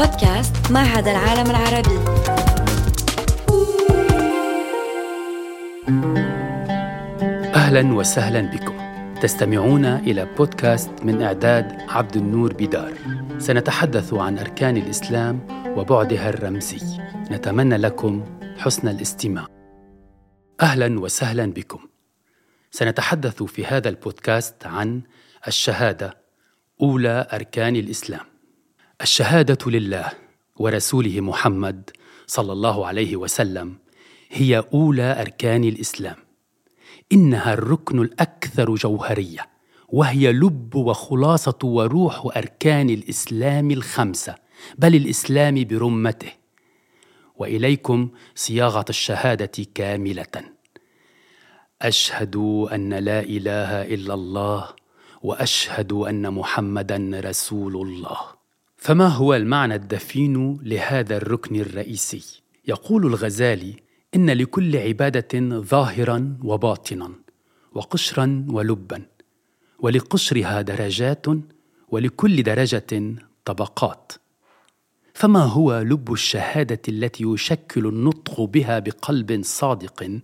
بودكاست معهد العالم العربي. أهلا وسهلا بكم. تستمعون إلى بودكاست من إعداد عبد النور بدار. سنتحدث عن أركان الإسلام وبعدها الرمزي. نتمنى لكم حسن الاستماع. أهلا وسهلا بكم. سنتحدث في هذا البودكاست عن الشهادة أولى أركان الإسلام. الشهادة لله ورسوله محمد صلى الله عليه وسلم هي أولى أركان الإسلام. إنها الركن الأكثر جوهرية وهي لب وخلاصة وروح أركان الإسلام الخمسة بل الإسلام برمته. وإليكم صياغة الشهادة كاملة. أشهد أن لا إله إلا الله وأشهد أن محمدا رسول الله. فما هو المعنى الدفين لهذا الركن الرئيسي؟ يقول الغزالي إن لكل عبادة ظاهرا وباطنا وقشرا ولبا ولقشرها درجات ولكل درجة طبقات. فما هو لب الشهادة التي يشكل النطق بها بقلب صادق؟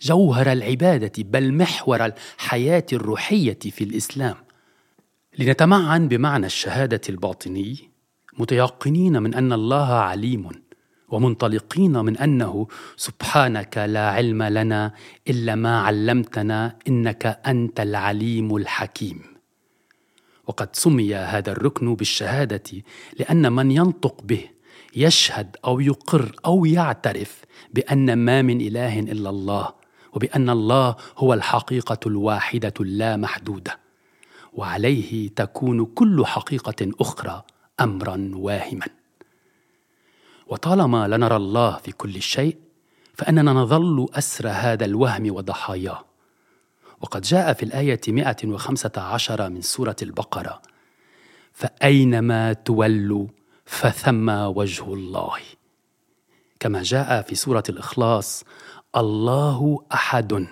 جوهر العبادة بل محور الحياة الروحية في الإسلام. لنتمعن بمعنى الشهادة الباطني متيقنين من أن الله عليم ومنطلقين من أنه سبحانك لا علم لنا إلا ما علمتنا إنك أنت العليم الحكيم. وقد سمي هذا الركن بالشهادة لأن من ينطق به يشهد أو يقر أو يعترف بأن ما من إله إلا الله وبأن الله هو الحقيقة الواحدة اللامحدوده وعليه تكون كل حقيقة أخرى امرا واهما. وطالما لا نرى الله في كل شيء فأننا نظل اسر هذا الوهم وضحاياه. وقد جاء في الآية 115 من سورة البقرة فأينما تولوا فثم وجه الله. كما جاء في سورة الإخلاص الله أحد.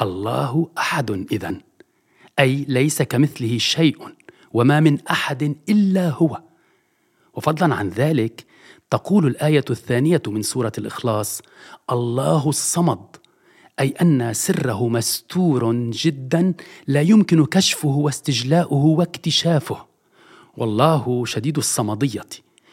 الله أحد إذن. أي ليس كمثله شيء وما من أحد إلا هو. وفضلا عن ذلك تقول الآية الثانية من سورة الإخلاص الله الصمد أي أن سره مستور جدا لا يمكن كشفه واستجلاؤه واكتشافه. والله شديد الصمدية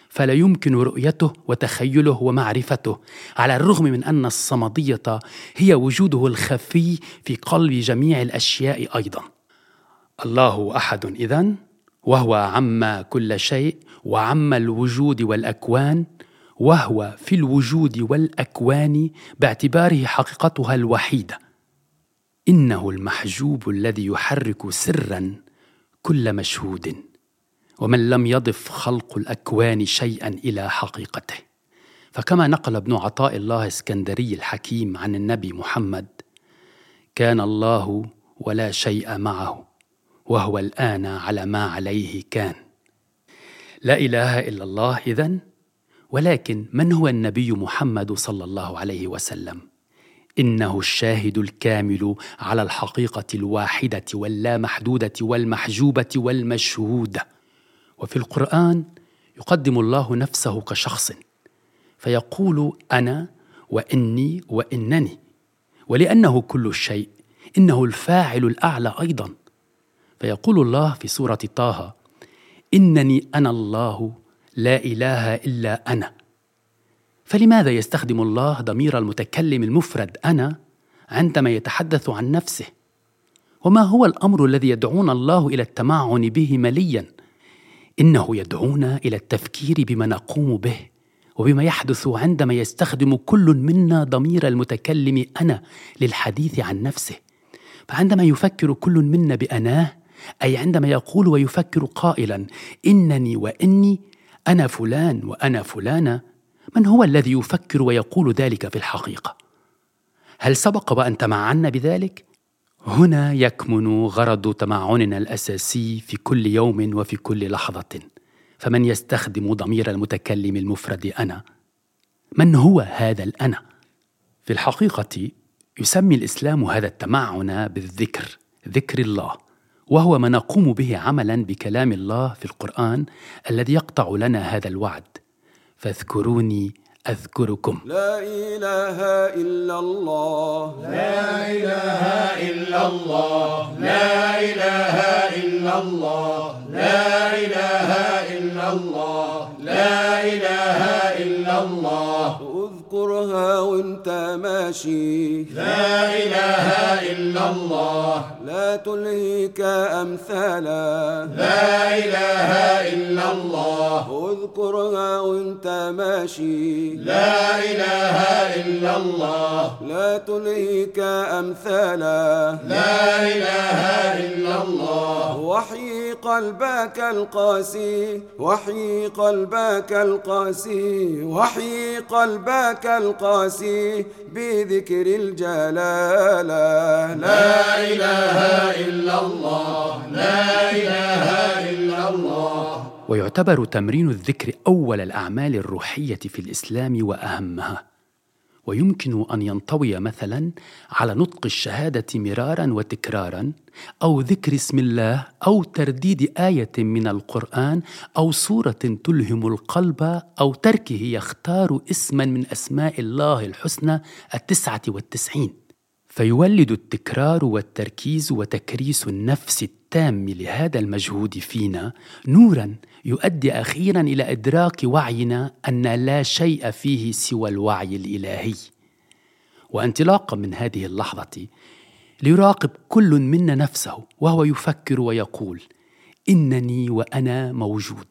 فلا يمكن رؤيته وتخيله ومعرفته على الرغم من أن الصمدية هي وجوده الخفي في قلب جميع الأشياء أيضا. الله أحد إذن وهو عم كل شيء وعم الوجود والأكوان وهو في الوجود والأكوان باعتباره حقيقتها الوحيدة. إنه المحجوب الذي يحرك سرا كل مشهود ومن لم يضف خلق الأكوان شيئا إلى حقيقته. فكما نقل ابن عطاء الله اسكندري الحكيم عن النبي محمد كان الله ولا شيء معه وهو الآن على ما عليه كان. لا إله إلا الله إذن. ولكن من هو النبي محمد صلى الله عليه وسلم؟ إنه الشاهد الكامل على الحقيقة الواحدة واللامحدوده والمحجوبة والمشهودة. وفي القرآن يقدم الله نفسه كشخص فيقول أنا وإني وإنني. ولأنه كل شيء إنه الفاعل الأعلى أيضا. فيقول الله في سورة طه إنني أنا الله لا إله إلا أنا. فلماذا يستخدم الله ضمير المتكلم المفرد أنا عندما يتحدث عن نفسه؟ وما هو الأمر الذي يدعونا الله إلى التمعن به مليا؟ إنه يدعونا إلى التفكير بما نقوم به وبما يحدث عندما يستخدم كل منا ضمير المتكلم أنا للحديث عن نفسه. فعندما يفكر كل منا بأناه أي عندما يقول ويفكر قائلا إنني وإني أنا فلان وأنا فلانة من هو الذي يفكر ويقول ذلك في الحقيقة؟ هل سبق وان تمعنا بذلك؟ هنا يكمن غرض تمعننا الأساسي في كل يوم وفي كل لحظة. فمن يستخدم ضمير المتكلم المفرد أنا؟ من هو هذا الأنا؟ في الحقيقة يسمي الإسلام هذا التمعن بالذكر ذكر الله. وهو ما نقوم به عملا بكلام الله في القرآن الذي يقطع لنا هذا الوعد. فاذكروني أذكركم. لا إله إلا الله. لا إله إلا الله. لا إله إلا الله. لا إله إلا الله. لا إله إلا الله. اذكرها وانت ماشي. لا إله إلا الله. لا تلهيك أمثالا. لا إله أذكرها وأنت ماشي. لا إله إلا الله. لا تلهيك أمثالا. لا إله إلا الله. وحي قلبك القاسي. وحي قلبك القاسي. وحي قلبك القاسي بذكر الجلالة لا إله إلا الله. لا إله إلا الله. ويعتبر تمرين الذكر أول الأعمال الروحية في الإسلام وأهمها. ويمكن أن ينطوي مثلا على نطق الشهادة مرارا وتكرارا أو ذكر اسم الله أو ترديد آية من القرآن أو سوره تلهم القلب أو تركه يختار اسما من أسماء الله الحسنى التسعة والتسعين. فيولد التكرار والتركيز وتكريس النفس التام لهذا المجهود فينا نورا يؤدي أخيرا إلى إدراك وعينا أن لا شيء فيه سوى الوعي الإلهي. وانطلاقا من هذه اللحظة ليراقب كل منا نفسه وهو يفكر ويقول إنني وأنا موجود.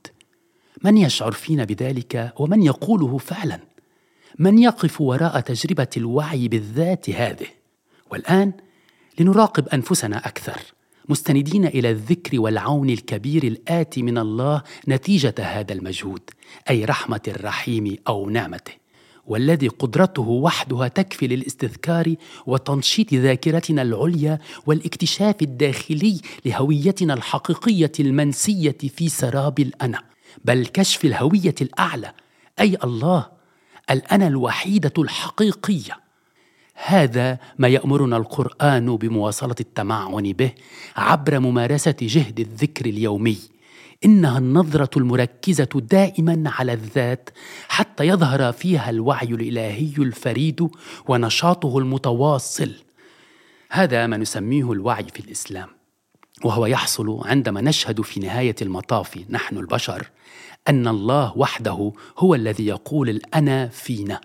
من يشعر فينا بذلك ومن يقوله فعلا؟ من يقف وراء تجربة الوعي بالذات هذه؟ والآن لنراقب أنفسنا أكثر. مستندين إلى الذكر والعون الكبير الاتي من الله نتيجة هذا المجهود أي رحمة الرحيم أو نعمته والذي قدرته وحدها تكفي للاستذكار وتنشيط ذاكرتنا العليا والاكتشاف الداخلي لهويتنا الحقيقية المنسية في سراب الانا بل كشف الهوية الأعلى أي الله الانا الوحيدة الحقيقية. هذا ما يأمرنا القرآن بمواصلة التمعن به عبر ممارسة جهد الذكر اليومي. إنها النظرة المركزة دائما على الذات حتى يظهر فيها الوعي الإلهي الفريد ونشاطه المتواصل. هذا ما نسميه الوعي في الإسلام وهو يحصل عندما نشهد في نهاية المطاف نحن البشر أن الله وحده هو الذي يقول الأنا فينا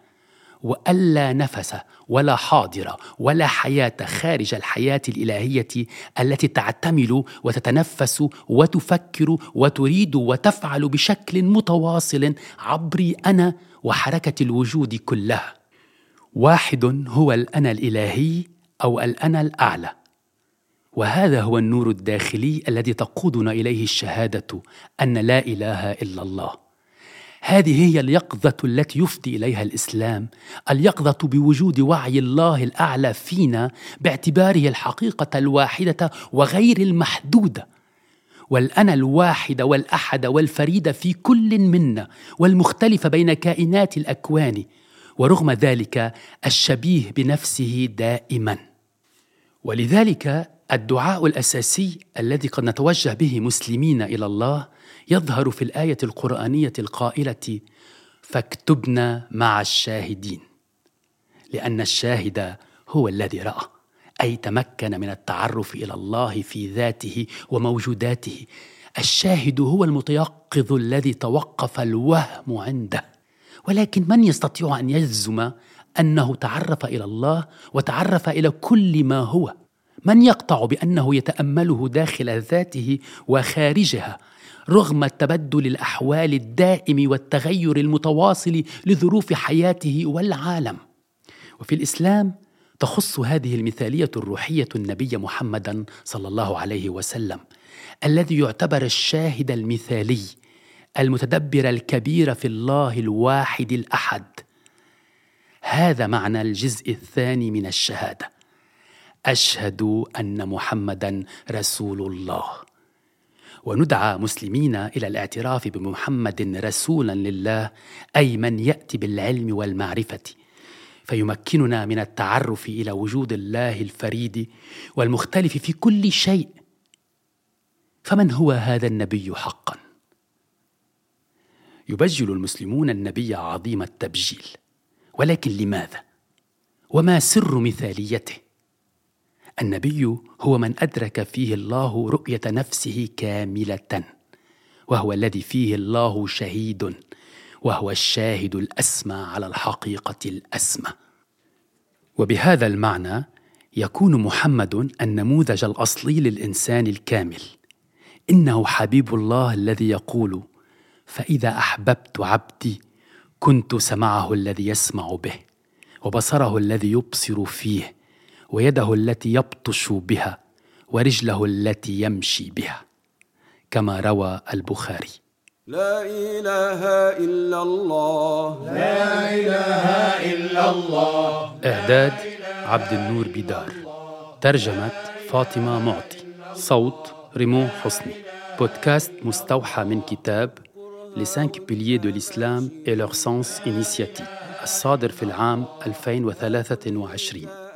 وألا نفس ولا حاضر ولا حياة خارج الحياة الإلهية التي تعتمل وتتنفس وتفكر وتريد وتفعل بشكل متواصل عبر أنا وحركة الوجود كلها. واحد هو الأنا الإلهي أو الأنا الأعلى. وهذا هو النور الداخلي الذي تقودنا إليه الشهادة أن لا إله إلا الله. هذه هي اليقظة التي يفضي إليها الإسلام اليقظة بوجود وعي الله الأعلى فينا باعتباره الحقيقة الواحدة وغير المحدودة. والأنا الواحد والأحد والفريد في كل منا والمختلف بين كائنات الأكوان ورغم ذلك الشبيه بنفسه دائما. ولذلك الدعاء الأساسي الذي قد نتوجه به مسلمين إلى الله يظهر في الآية القرآنية القائلة فاكتبنا مع الشاهدين لأن الشاهد هو الذي رأى أي تمكن من التعرف إلى الله في ذاته وموجوداته. الشاهد هو المتيقظ الذي توقف الوهم عنده. ولكن من يستطيع أن يجزم أنه تعرف إلى الله وتعرف إلى كل ما هو؟ من يقطع بأنه يتأمله داخل ذاته وخارجها رغم تبدل الأحوال الدائم والتغير المتواصل لظروف حياته والعالم. وفي الإسلام تخص هذه المثالية الروحية النبي محمدا صلى الله عليه وسلم الذي يعتبر الشاهد المثالي المتدبر الكبير في الله الواحد الأحد. هذا معنى الجزء الثاني من الشهادة. أشهد أن محمدا رسول الله. وندعى مسلمين إلى الاعتراف بمحمد رسولا لله أي من يأتي بالعلم والمعرفة. فيمكننا من التعرف إلى وجود الله الفريد والمختلف في كل شيء. فمن هو هذا النبي حقا؟ يبجل المسلمون النبي عظيم التبجيل. ولكن لماذا؟ وما سر مثاليته؟ النبي هو من أدرك فيه الله رؤية نفسه كاملة وهو الذي فيه الله شهيد وهو الشاهد الأسمى على الحقيقة الأسمى. وبهذا المعنى يكون محمد النموذج الأصلي للإنسان الكامل. إنه حبيب الله الذي يقول فإذا أحببت عبدي كنت سمعه الذي يسمع به وبصره الذي يبصر فيه ويده التي يبطش بها ورجله التي يمشي بها كما روى البخاري. لا إله إلا الله. لا إله إلا الله. إعداد عبد النور بدار. ترجمة فاطمة معطي. صوت ريمون حسني. بودكاست مستوحى من كتاب Les cinq piliers de l'islam et leur sens initiatique. الصادر في العام 2023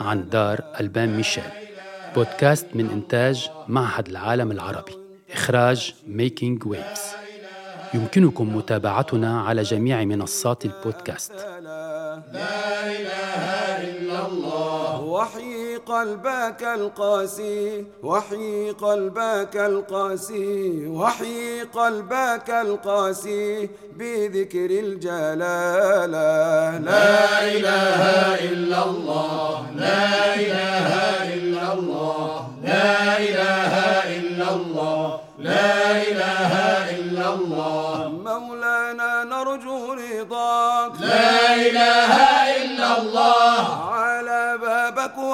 عن دار Albin Michel. بودكاست من إنتاج معهد العالم العربي. إخراج ميكينج ويفز يمكنكم متابعتنا على جميع منصات البودكاست. قلبك القاسي وحي قلبك القاسي وحي قلبك القاسي بذكر الجلالة لا إله إلا الله لا إله إلا الله لا إله إلا الله لا إله إلا الله. مولانا نرجو رضاك. لا إله إلا الله.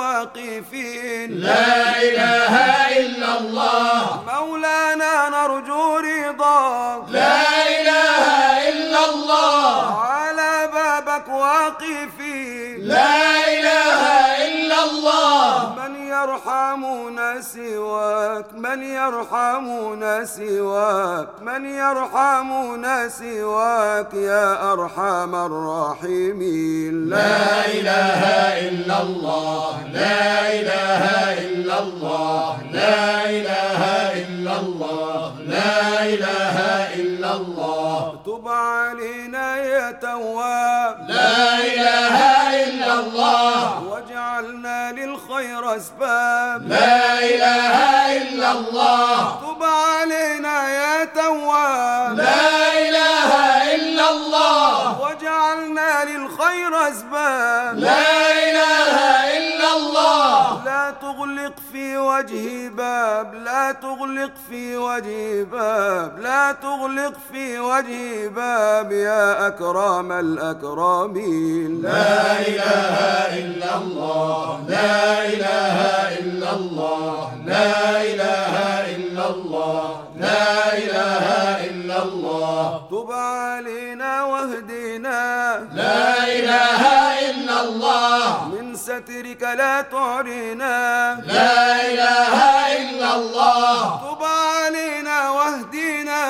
بابك واقفين. لا إله إلا الله. مولانا نرجو رضاك. لا إله إلا الله. على بابك واقفين. سواك من يرحمنا سواك من يرحمنا سواك يا أرحم الراحمين. لا إله إلا الله لا إله إلا الله لا إله إلا الله لا إله تب علينا يا تواب. لا إله إلا الله. واجعلنا للخير أسباب. لا إله إلا الله. تب علينا يا تواب. لا إله إلا الله. واجعلنا للخير أسباب. لا وجهي باب لا تغلق في وجهي باب لا تغلق في وجهي باب يا أكرم الأكرمين. لا إله إلا الله لا إله إلا الله لا إله إلا الله لا إله إلا الله. تب علينا واهدنا. لا إله إلا الله. من سترك لا تعرنا لا إله إلا الله. تب علينا واهدنا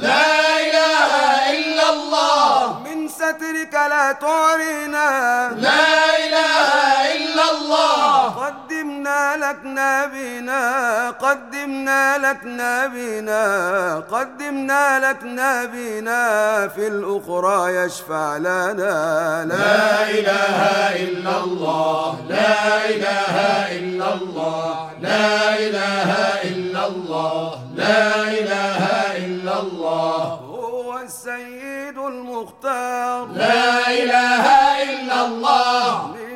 لا إله إلا الله. من سترك لا تعرنا لا قدمنا لك نبينا قدمنا لك نبينا قدمنا لك نبينا في الأخرى يشفع لنا. لا لا إله إلا الله لا إله إلا الله لا إله إلا الله لا إله إلا الله. هو السيد المختار. لا إله إلا الله.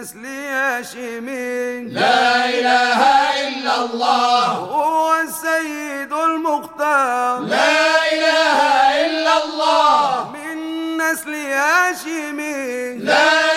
نسل هاشمين لا إله إلا الله. هو السيد المختار. لا إله إلا الله. من نسل هاشمين لا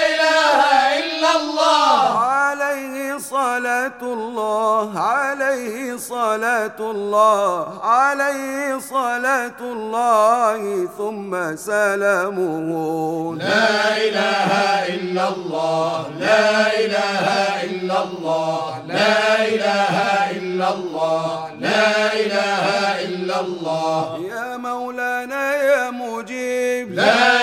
صلاة الله عليه صلاة الله عليه صلاة الله ثم سلامه. لا إله إلا الله لا إله إلا الله لا إله إلا الله لا إله إلا الله. يا مولانا يا مجيب لا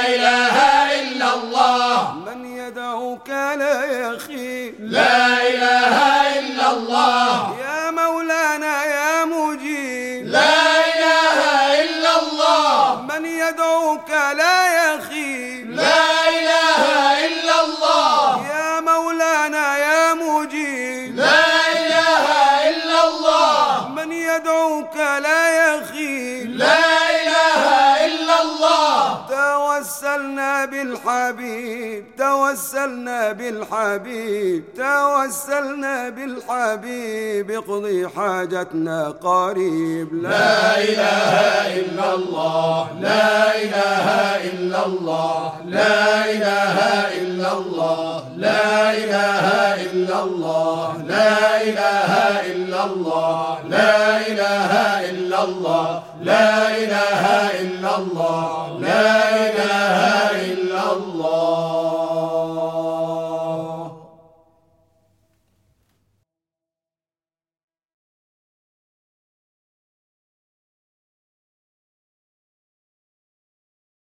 ربك لا يخيب لا إله إلا الله. يا مولانا يا مجيب. لا إله إلا الله. من يدعوك لا يخيب لا إله إلا الله. توسلنا بالحبيب. توسلنا بالحبيب توسلنا بالحبيب اقضي حاجتنا قريب. لا إله إلا الله لا إله إلا الله لا إله إلا الله لا إله إلا الله لا إله إلا الله لا إله إلا الله لا إله إلا الله لا